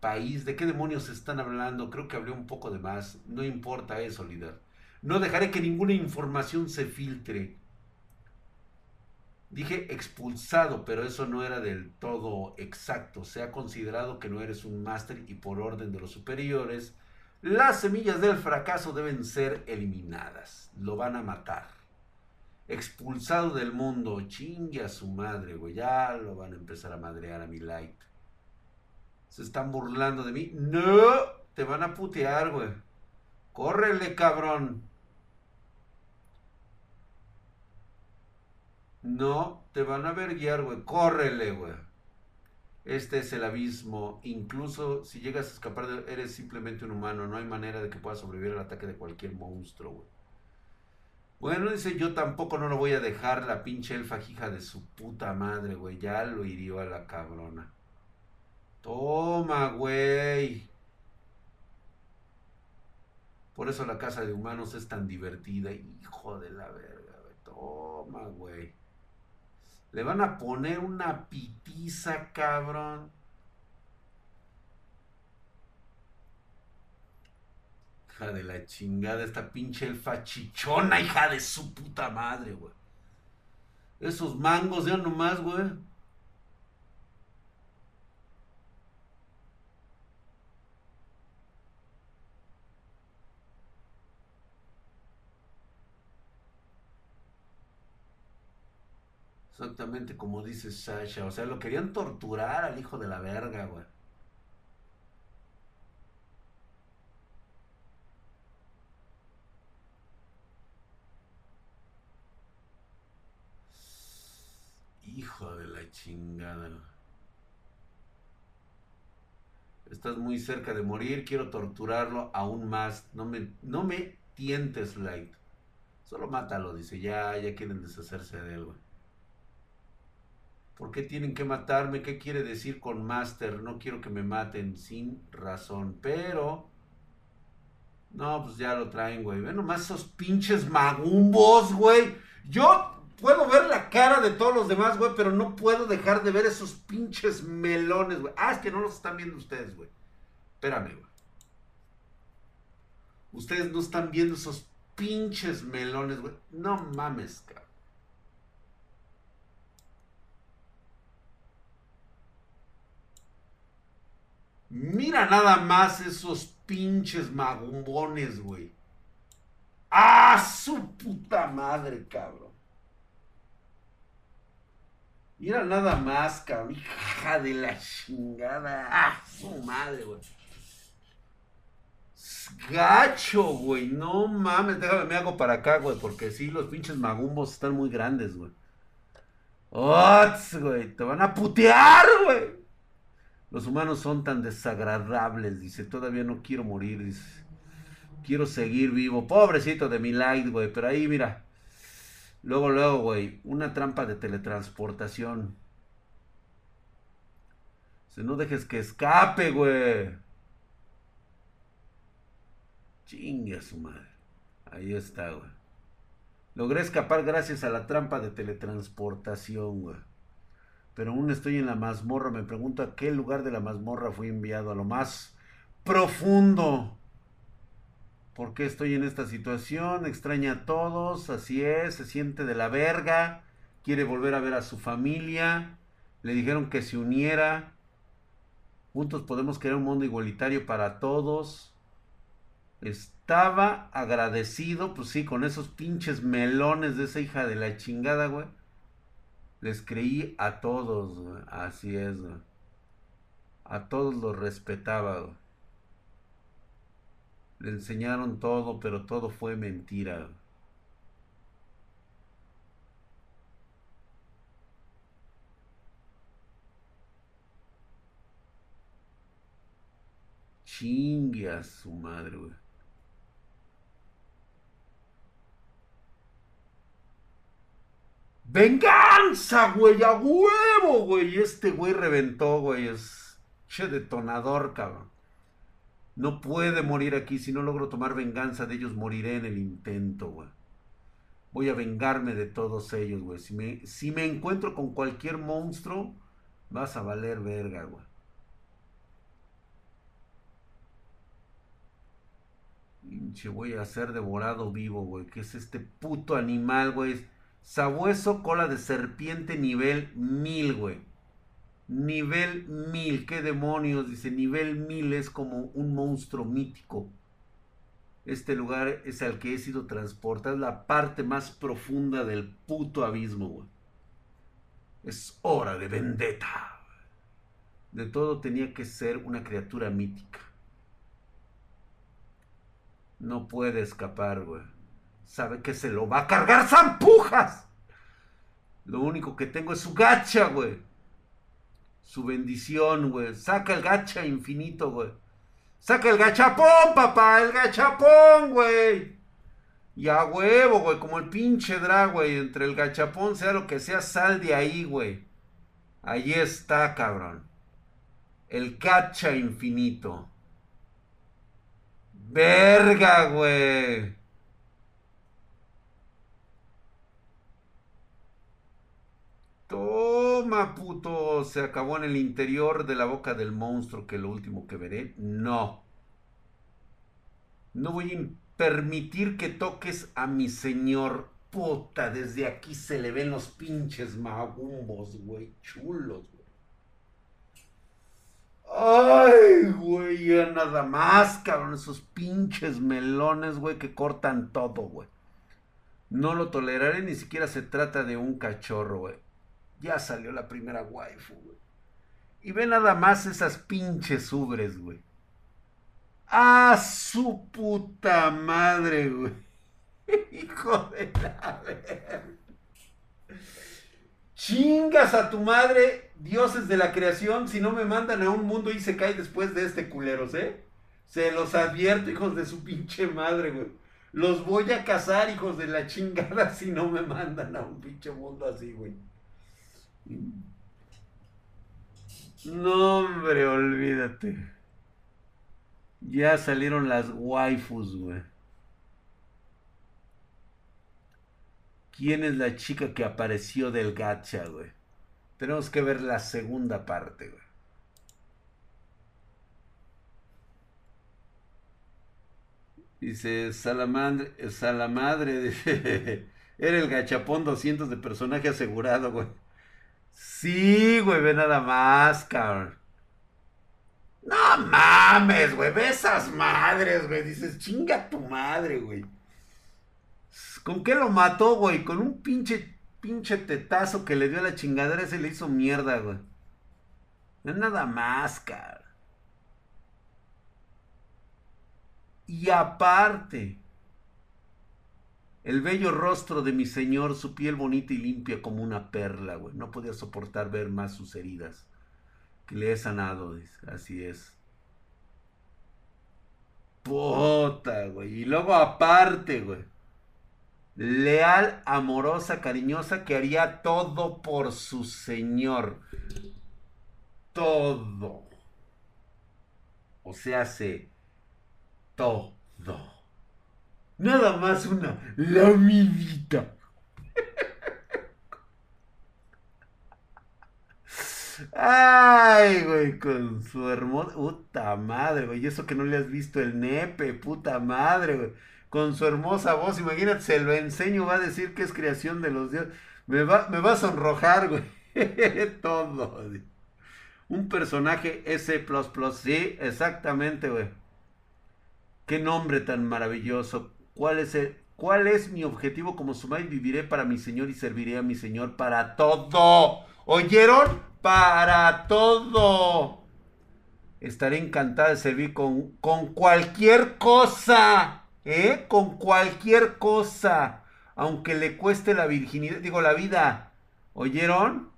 País, ¿de qué demonios están hablando? Creo que hablé un poco de más. No importa eso, líder. No dejaré que ninguna información se filtre. Dije expulsado, pero eso no era del todo exacto. Se ha considerado que no eres un máster y por orden de los superiores, las semillas del fracaso deben ser eliminadas. Lo van a matar. Expulsado del mundo. Chingue a su madre, güey. Ya lo van a empezar a madrear a mi light. Se están burlando de mí. No, te van a putear, güey. Córrele, cabrón. No, te van a ver guiar, güey. Córrele, güey. Este es el abismo. Incluso si llegas a escapar, de, eres simplemente un humano. No hay manera de que puedas sobrevivir al ataque de cualquier monstruo, güey. Bueno, dice, yo tampoco no lo voy a dejar la pinche elfa hija de su puta madre, güey. Ya lo hirió a la cabrona. Toma, güey. Por eso la casa de humanos es tan divertida. Hijo de la verga, güey. Toma, güey. Le van a poner una pitiza, cabrón. Hija de la chingada, esta pinche elfa chichona, hija de su puta madre, güey. Esos mangos, ya nomás, güey. Exactamente como dice Sasha. O sea, lo querían torturar al hijo de la verga, güey. Hijo de la chingada. Estás muy cerca de morir, quiero torturarlo aún más. No me, no me tientes, Light. Solo mátalo, dice. Ya, ya quieren deshacerse de él, güey. ¿Por qué tienen que matarme? ¿Qué quiere decir con Master? No quiero que me maten sin razón. Pero... No, pues ya lo traen, güey. Ven nomás esos pinches magumbos, güey. Yo puedo ver la cara de todos los demás, güey, pero no puedo dejar de ver esos pinches melones, güey. Ah, es que no los están viendo ustedes, güey. Espérame, güey. Ustedes no están viendo esos pinches melones, güey. No mames, cabrón. Mira nada más esos pinches magumbones, güey. ¡Ah, su puta madre, cabrón! Mira nada más, cabrón. Hija de la chingada. ¡Ah, su madre, güey! Gacho, güey. No mames. Déjame, me hago para acá, güey. Porque sí, los pinches magumbos están muy grandes, güey. ¡Ots, güey! Te van a putear, güey. Los humanos son tan desagradables, dice. Todavía no quiero morir, dice. Quiero seguir vivo. Pobrecito de mi light, güey. Pero ahí, mira. Luego, luego, güey. Una trampa de teletransportación. Se no dejes que escape, güey. Chingue a su madre. Ahí está, güey. Logré escapar gracias a la trampa de teletransportación, güey pero aún estoy en la mazmorra. Me pregunto a qué lugar de la mazmorra fui enviado, a lo más profundo. ¿Por qué estoy en esta situación? Extraña a todos, así es, se siente de la verga, quiere volver a ver a su familia. Le dijeron que se uniera. Juntos podemos crear un mundo igualitario para todos. Estaba agradecido, pues sí, con esos pinches melones de esa hija de la chingada, güey les creí a todos, así es, a todos los respetaba. Le enseñaron todo, pero todo fue mentira. Chingue a su madre, güey. ¡Venganza, güey! ¡A huevo, güey! Este güey reventó, güey. Es che detonador, cabrón. No puede morir aquí. Si no logro tomar venganza de ellos, moriré en el intento, güey. Voy a vengarme de todos ellos, güey. Si me, si me encuentro con cualquier monstruo, vas a valer verga, güey. Pinche, voy a ser devorado vivo, güey. ¿Qué es este puto animal, güey? Sabueso cola de serpiente nivel 1000, güey. Nivel 1000, qué demonios, dice, nivel 1000 es como un monstruo mítico. Este lugar es al que he sido transportado, es la parte más profunda del puto abismo, güey. Es hora de vendetta. De todo tenía que ser una criatura mítica. No puede escapar, güey. Sabe que se lo va a cargar zampujas. Lo único que tengo es su gacha, güey. Su bendición, güey. Saca el gacha infinito, güey. Saca el gachapón, papá. El gachapón, güey. Y a huevo, güey. Como el pinche drag, güey. Entre el gachapón, sea lo que sea, sal de ahí, güey. Ahí está, cabrón. El gacha infinito. Verga, güey. Toma, puto. Se acabó en el interior de la boca del monstruo, que lo último que veré. No. No voy a permitir que toques a mi señor. Puta, desde aquí se le ven los pinches magumbos, güey. Chulos, güey. Ay, güey, ya nada más, cabrón. Esos pinches melones, güey, que cortan todo, güey. No lo toleraré, ni siquiera se trata de un cachorro, güey. Ya salió la primera waifu, güey. Y ve nada más esas pinches ubres, güey. ¡Ah, su puta madre, güey! Hijo de la. Chingas a tu madre, dioses de la creación, si no me mandan a un mundo y se cae después de este culeros, ¿eh? Se los advierto, hijos de su pinche madre, güey. Los voy a cazar, hijos de la chingada, si no me mandan a un pinche mundo así, güey. No, hombre, olvídate. Ya salieron las waifus, güey. ¿Quién es la chica que apareció del gacha, güey? Tenemos que ver la segunda parte, güey. Dice Salamadre, dice, era el gachapón 200 de personaje asegurado, güey. Sí, güey, ve nada más, cabrón. No mames, güey, ve esas madres, güey. Dices, chinga tu madre, güey. ¿Con qué lo mató, güey? Con un pinche, pinche tetazo que le dio a la chingadera, ese le hizo mierda, güey. No nada más, cabrón. Y aparte, el bello rostro de mi señor, su piel bonita y limpia como una perla, güey. No podía soportar ver más sus heridas. Que le he sanado, dice. Así es. Puta, güey. Y luego aparte, güey. Leal, amorosa, cariñosa, que haría todo por su señor. Todo. O sea, hace todo. Nada más una lamidita. Ay, güey, con su hermosa. Puta madre, güey. Y eso que no le has visto el nepe, puta madre, güey. Con su hermosa voz, imagínate, se lo enseño, va a decir que es creación de los dioses. Me va, me va a sonrojar, güey. Todo. Un personaje S, sí, exactamente, güey. Qué nombre tan maravilloso. ¿Cuál es, el, ¿Cuál es mi objetivo como Sumai? Viviré para mi Señor y serviré a mi Señor para todo. ¿Oyeron? Para todo. Estaré encantada de servir con, con cualquier cosa. ¿Eh? Con cualquier cosa. Aunque le cueste la virginidad, digo la vida. ¿Oyeron?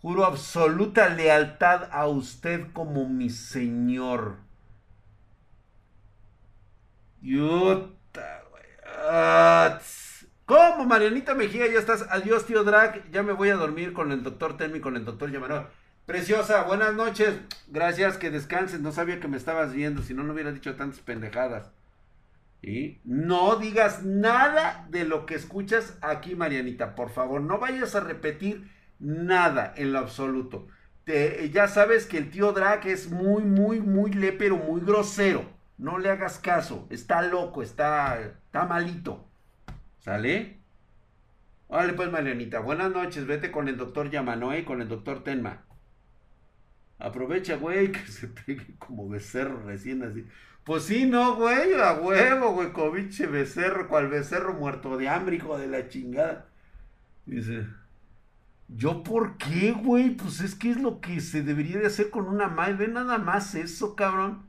Juro absoluta lealtad a usted como mi Señor. Yuta. Ah, ¿Cómo, Marianita Mejía? Ya estás. Adiós, tío Drag. Ya me voy a dormir con el doctor Telmi, con el doctor Llamaró. Preciosa, buenas noches. Gracias, que descanses. No sabía que me estabas viendo, si no, no hubiera dicho tantas pendejadas. Y no digas nada de lo que escuchas aquí, Marianita. Por favor, no vayas a repetir nada en lo absoluto. ya sabes que el tío Drag es muy, muy, muy lepero, muy grosero. No le hagas caso. Está loco, está, está malito. ¿Sale? Órale pues, Marianita. Buenas noches. Vete con el doctor Yamanoe y con el doctor Tenma. Aprovecha, güey, que se pegue como becerro recién así. Pues sí, no, güey, a huevo, güey, cobiche becerro, cual becerro muerto de hambre, hijo de la chingada. Dice, ¿yo por qué, güey? Pues es que es lo que se debería de hacer con una Mai. Ve nada más eso, cabrón.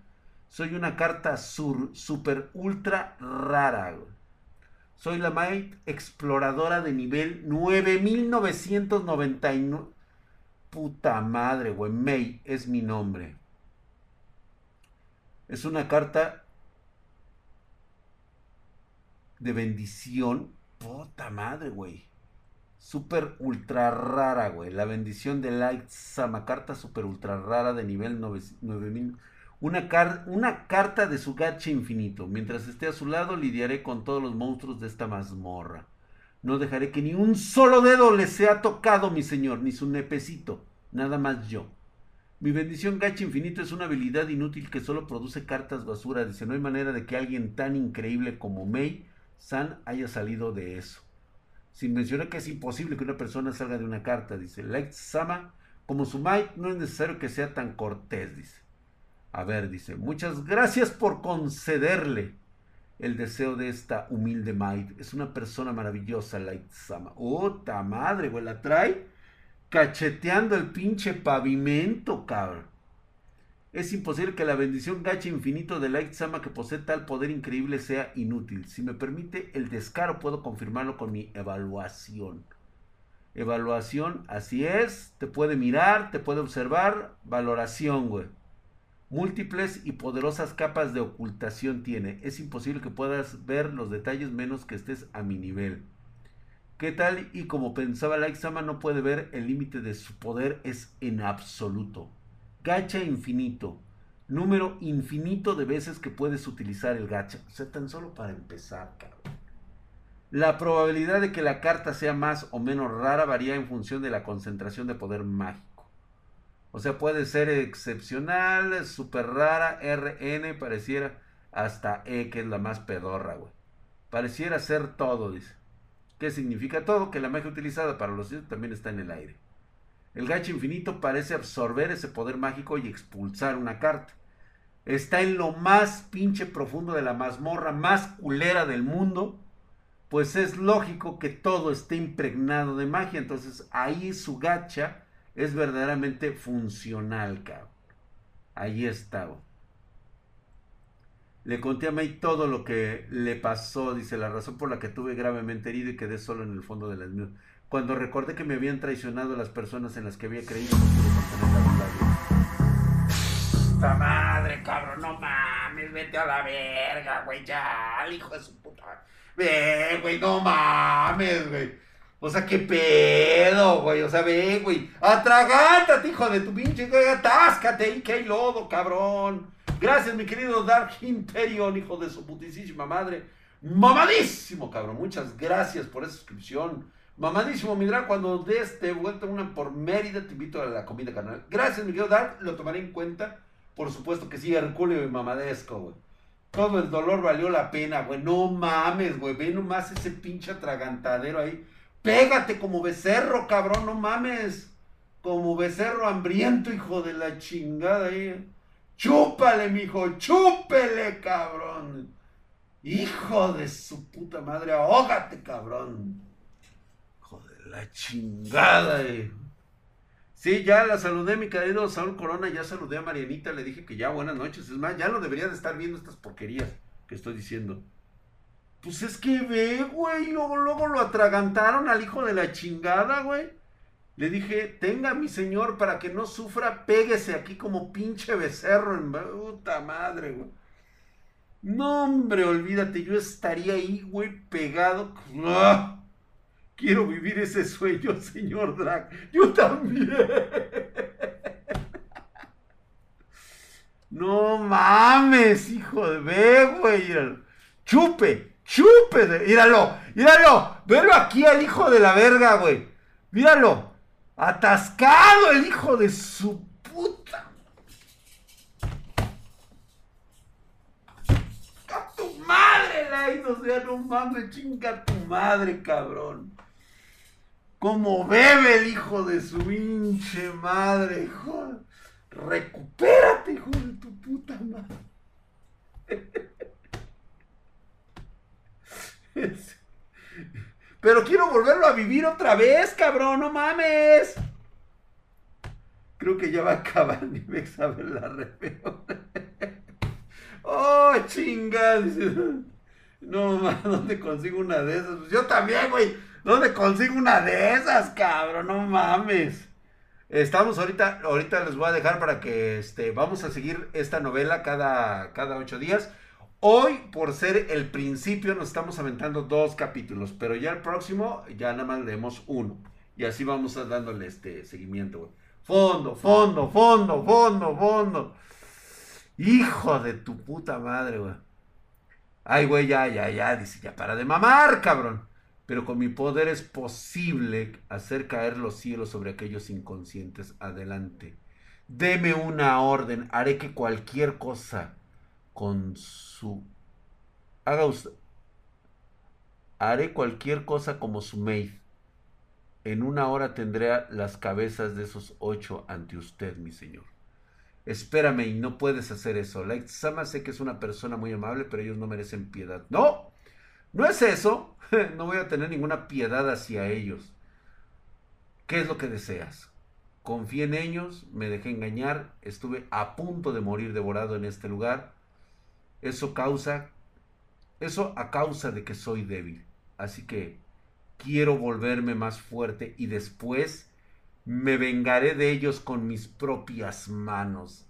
Soy una carta sur, super ultra rara. Soy la Mai exploradora de nivel 9999. Puta madre, güey. May es mi nombre. Es una carta de bendición. Puta madre, güey. Super ultra rara, güey. La bendición de Light Sama. Carta super ultra rara de nivel 9000. Una, una carta de su gacha infinito. Mientras esté a su lado, lidiaré con todos los monstruos de esta mazmorra. No dejaré que ni un solo dedo le sea tocado, mi señor, ni su nepecito. Nada más yo. Mi bendición gacha infinito es una habilidad inútil que solo produce cartas basura. Dice, no hay manera de que alguien tan increíble como Mei San haya salido de eso. Sin mencionar que es imposible que una persona salga de una carta. Dice, Light Sama, como su Might, no es necesario que sea tan cortés. Dice. A ver, dice, muchas gracias por concederle el deseo de esta humilde Might. Es una persona maravillosa, Light Sama. ¡Ota madre, güey! La trae cacheteando el pinche pavimento, cabrón. Es imposible que la bendición gacha infinito de Light Sama que posee tal poder increíble sea inútil. Si me permite el descaro, puedo confirmarlo con mi evaluación. Evaluación, así es. Te puede mirar, te puede observar. Valoración, güey. Múltiples y poderosas capas de ocultación tiene. Es imposible que puedas ver los detalles menos que estés a mi nivel. ¿Qué tal? Y como pensaba Sama no puede ver el límite de su poder es en absoluto. Gacha infinito. Número infinito de veces que puedes utilizar el gacha. O sea, tan solo para empezar, cabrón. La probabilidad de que la carta sea más o menos rara varía en función de la concentración de poder mágico. O sea, puede ser excepcional, súper rara, RN, pareciera hasta E, que es la más pedorra, güey. Pareciera ser todo, dice. ¿Qué significa todo? Que la magia utilizada para los dioses también está en el aire. El gacho infinito parece absorber ese poder mágico y expulsar una carta. Está en lo más pinche profundo de la mazmorra más culera del mundo. Pues es lógico que todo esté impregnado de magia. Entonces ahí su gacha es verdaderamente funcional, cabrón. Ahí está. Le conté a May todo lo que le pasó, dice, la razón por la que tuve gravemente herido y quedé solo en el fondo de las mías. Cuando recordé que me habían traicionado las personas en las que había creído, no pude. ¡Puta madre, cabrón! No mames, vete a la verga, güey, ya, hijo de su puta. Ve, güey, no mames, güey. O sea, qué pedo, güey. O sea, ve, güey. Atragántate, hijo de tu pinche. Atáscate ahí que hay lodo, cabrón. Gracias, mi querido Dark Imperion, hijo de su putísima madre. Mamadísimo, cabrón. Muchas gracias por esa suscripción. Mamadísimo, mi cuando des te vuelta una por Mérida, te invito a la comida canal. Gracias, mi querido Dark, lo tomaré en cuenta. Por supuesto que sí, Herculeo y mamadesco, güey. Todo el dolor valió la pena, güey. No mames, güey. Ve nomás ese pinche atragantadero ahí. Pégate como becerro, cabrón, no mames. Como becerro hambriento, hijo de la chingada ahí. Chúpale, mijo, chúpele, cabrón. Hijo de su puta madre, ahógate, cabrón. Hijo de la chingada, eh. Sí, ya la saludé, mi querido Saúl Corona, ya saludé a Marianita, le dije que ya buenas noches. Es más, ya no debería de estar viendo estas porquerías que estoy diciendo. Pues es que ve, güey, luego, luego lo atragantaron al hijo de la chingada, güey. Le dije, tenga mi señor para que no sufra, péguese aquí como pinche becerro en puta madre, güey. No, hombre, olvídate, yo estaría ahí, güey, pegado. ¡Ah! Quiero vivir ese sueño, señor Drag. Yo también. No mames, hijo de ve, güey. Chupe, chupe. Míralo, míralo. Velo aquí al hijo de la verga, güey. Míralo. Atascado el hijo de su puta. ¡A tu madre, Laido! O sea, no mames, chinga tu madre, cabrón. Como bebe el hijo de su hinche madre, hijo. Recupérate, hijo de tu puta madre. Pero quiero volverlo a vivir otra vez, cabrón, no mames. Creo que ya va a acabar me sabe la reveo. oh, chingada. No, mames, ¿dónde consigo una de esas? Pues yo también, güey. ¿Dónde consigo una de esas, cabrón? No mames. Estamos ahorita, ahorita les voy a dejar para que este, vamos a seguir esta novela cada, cada ocho días. Hoy, por ser el principio, nos estamos aventando dos capítulos, pero ya el próximo ya nada más leemos uno. Y así vamos a dándole este seguimiento, güey. Fondo, fondo, fondo, fondo, fondo. Hijo de tu puta madre, güey. Ay, güey, ya, ya, ya, dice, ya para de mamar, cabrón. Pero con mi poder es posible hacer caer los cielos sobre aquellos inconscientes. Adelante. Deme una orden. Haré que cualquier cosa con su... Haga usted... Haré cualquier cosa como su maid. En una hora tendré las cabezas de esos ocho ante usted, mi señor. Espérame y no puedes hacer eso. Sama sé que es una persona muy amable, pero ellos no merecen piedad. No, no es eso. no voy a tener ninguna piedad hacia ellos. ¿Qué es lo que deseas? Confié en ellos, me dejé engañar, estuve a punto de morir devorado en este lugar eso causa, eso a causa de que soy débil. Así que quiero volverme más fuerte y después me vengaré de ellos con mis propias manos.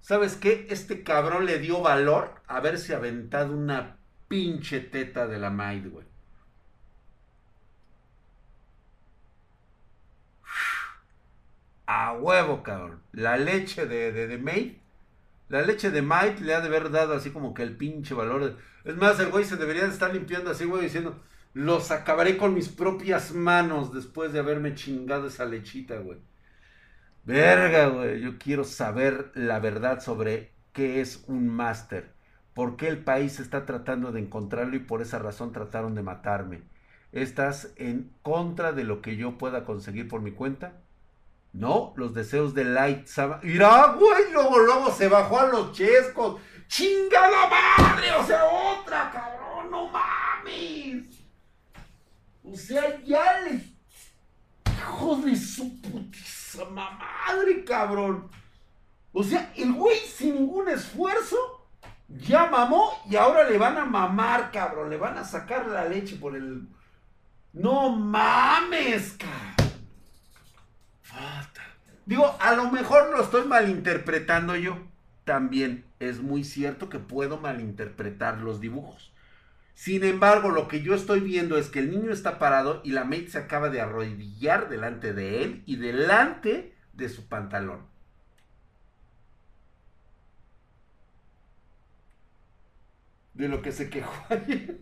¿Sabes qué? Este cabrón le dio valor a haberse aventado una pinche teta de la Maid, güey. A huevo, cabrón. La leche de, de, de la leche de Mike le ha de haber dado así como que el pinche valor. Es más, el güey se debería de estar limpiando así, güey, diciendo, los acabaré con mis propias manos después de haberme chingado esa lechita, güey. Verga, güey, yo quiero saber la verdad sobre qué es un máster. ¿Por qué el país está tratando de encontrarlo y por esa razón trataron de matarme? ¿Estás en contra de lo que yo pueda conseguir por mi cuenta? ¿No? Los deseos de Light Sama. Irá, güey, luego, luego se bajó a los chescos. ¡Chingada madre! O sea, otra, cabrón, no mames. O sea, ya le. Hijo de su putísima madre, cabrón. O sea, el güey sin ningún esfuerzo ya mamó y ahora le van a mamar, cabrón. Le van a sacar la leche por el. No mames, cabrón. Digo, a lo mejor lo estoy malinterpretando yo. También es muy cierto que puedo malinterpretar los dibujos. Sin embargo, lo que yo estoy viendo es que el niño está parado y la maid se acaba de arrodillar delante de él y delante de su pantalón. De lo que se quejó el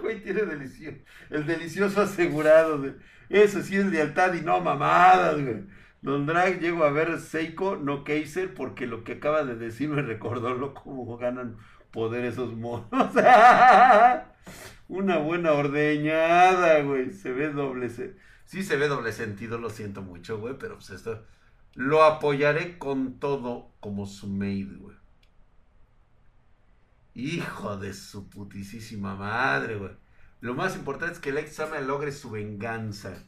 güey tiene delicioso. El delicioso asegurado. De, eso sí es lealtad y no mamadas, güey. Don Drag, llego a ver Seiko, no Kaiser, porque lo que acaba de decir me recordó lo cómo ganan poder esos monos. Una buena ordeñada, güey. Se ve doble. Sí se ve doble sentido, lo siento mucho, güey, pero pues esto... Lo apoyaré con todo como su maid, güey. Hijo de su putísima madre, güey. Lo más importante es que el ex logre su venganza.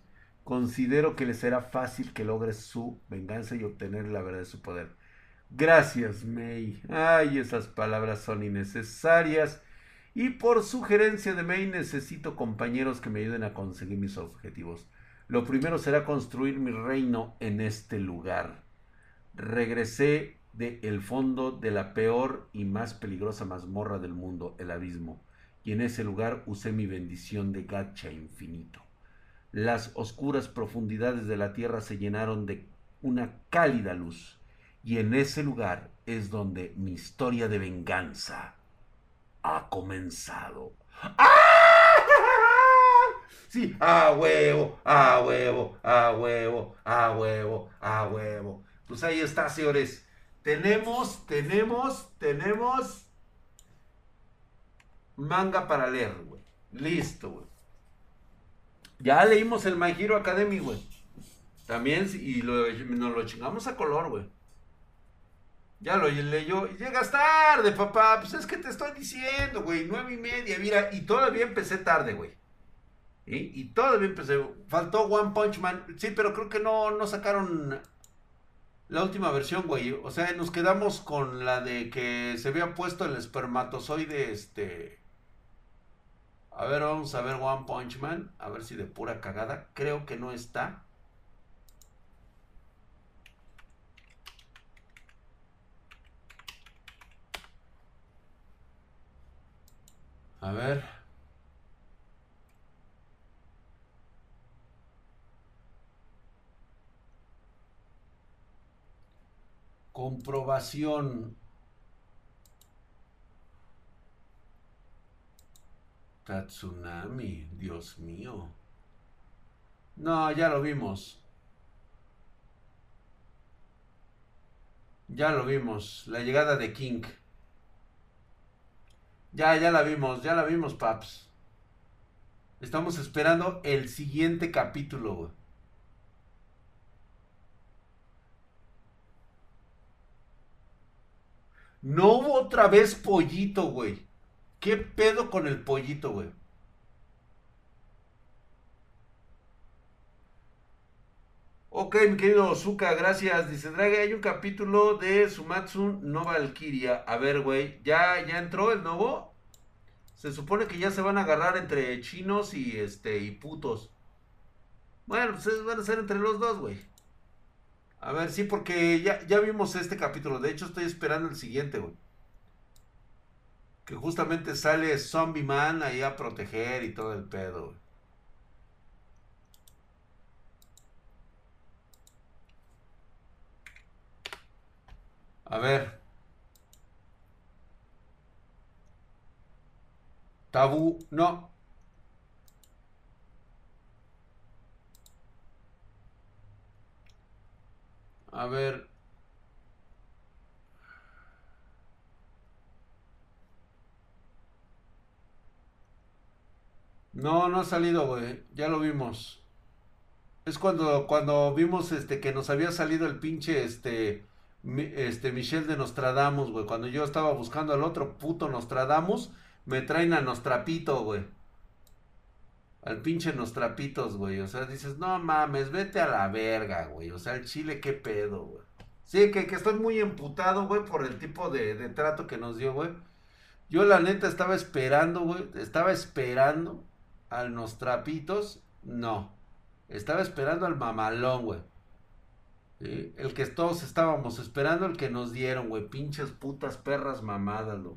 Considero que le será fácil que logre su venganza y obtener la verdad de su poder. Gracias, May. Ay, esas palabras son innecesarias. Y por sugerencia de May necesito compañeros que me ayuden a conseguir mis objetivos. Lo primero será construir mi reino en este lugar. Regresé de el fondo de la peor y más peligrosa mazmorra del mundo, el abismo, y en ese lugar usé mi bendición de gacha infinito. Las oscuras profundidades de la tierra se llenaron de una cálida luz. Y en ese lugar es donde mi historia de venganza ha comenzado. ¡Ah! Sí, a huevo, a huevo, a huevo, a huevo, a huevo. Pues ahí está, señores. Tenemos, tenemos, tenemos manga para leer, güey. Listo, güey. Ya leímos el My Hero Academy, güey. También, y nos lo chingamos a color, güey. Ya lo leyó. Llegas tarde, papá. Pues es que te estoy diciendo, güey. Nueve y media, mira. Y todavía empecé tarde, güey. Y todavía empecé. Faltó One Punch Man. Sí, pero creo que no, no sacaron la última versión, güey. O sea, nos quedamos con la de que se había puesto el espermatozoide, este... A ver, vamos a ver One Punch Man. A ver si de pura cagada. Creo que no está. A ver. Comprobación. Tatsunami, Dios mío. No, ya lo vimos. Ya lo vimos. La llegada de King. Ya, ya la vimos, ya la vimos, Paps. Estamos esperando el siguiente capítulo, No hubo otra vez pollito, güey. ¿Qué pedo con el pollito, güey? Ok, mi querido Zuka, gracias. Dice Drage, hay un capítulo de Sumatsu no Valkyria. A ver, güey, ¿ya, ¿ya entró el nuevo? Se supone que ya se van a agarrar entre chinos y este y putos. Bueno, pues van a ser entre los dos, güey. A ver, sí, porque ya, ya vimos este capítulo. De hecho, estoy esperando el siguiente, güey. Que justamente sale Zombie Man ahí a proteger y todo el pedo. A ver. Tabú, no. A ver. No, no ha salido, güey. Ya lo vimos. Es cuando, cuando vimos este que nos había salido el pinche este este Michel de Nostradamus, güey. Cuando yo estaba buscando al otro puto Nostradamus, me traen a Nostrapito, güey. Al pinche Nostrapitos, güey. O sea, dices, no mames, vete a la verga, güey. O sea, el chile, qué pedo, güey. Sí, que, que estoy muy emputado, güey, por el tipo de, de trato que nos dio, güey. Yo la neta estaba esperando, güey. Estaba esperando al Nostrapitos. No. Estaba esperando al mamalón, güey. El que todos estábamos esperando, el que nos dieron, güey. Pinches putas perras mamadas, lo.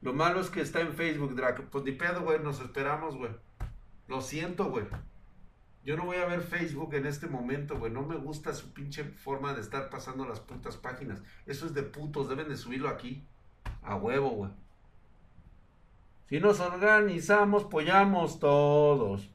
Lo malo es que está en Facebook, Draco. Pues ni pedo, güey. Nos esperamos, güey. Lo siento, güey. Yo no voy a ver Facebook en este momento, güey. No me gusta su pinche forma de estar pasando las putas páginas. Eso es de putos. Deben de subirlo aquí. A huevo, güey. Si nos organizamos, pollamos todos.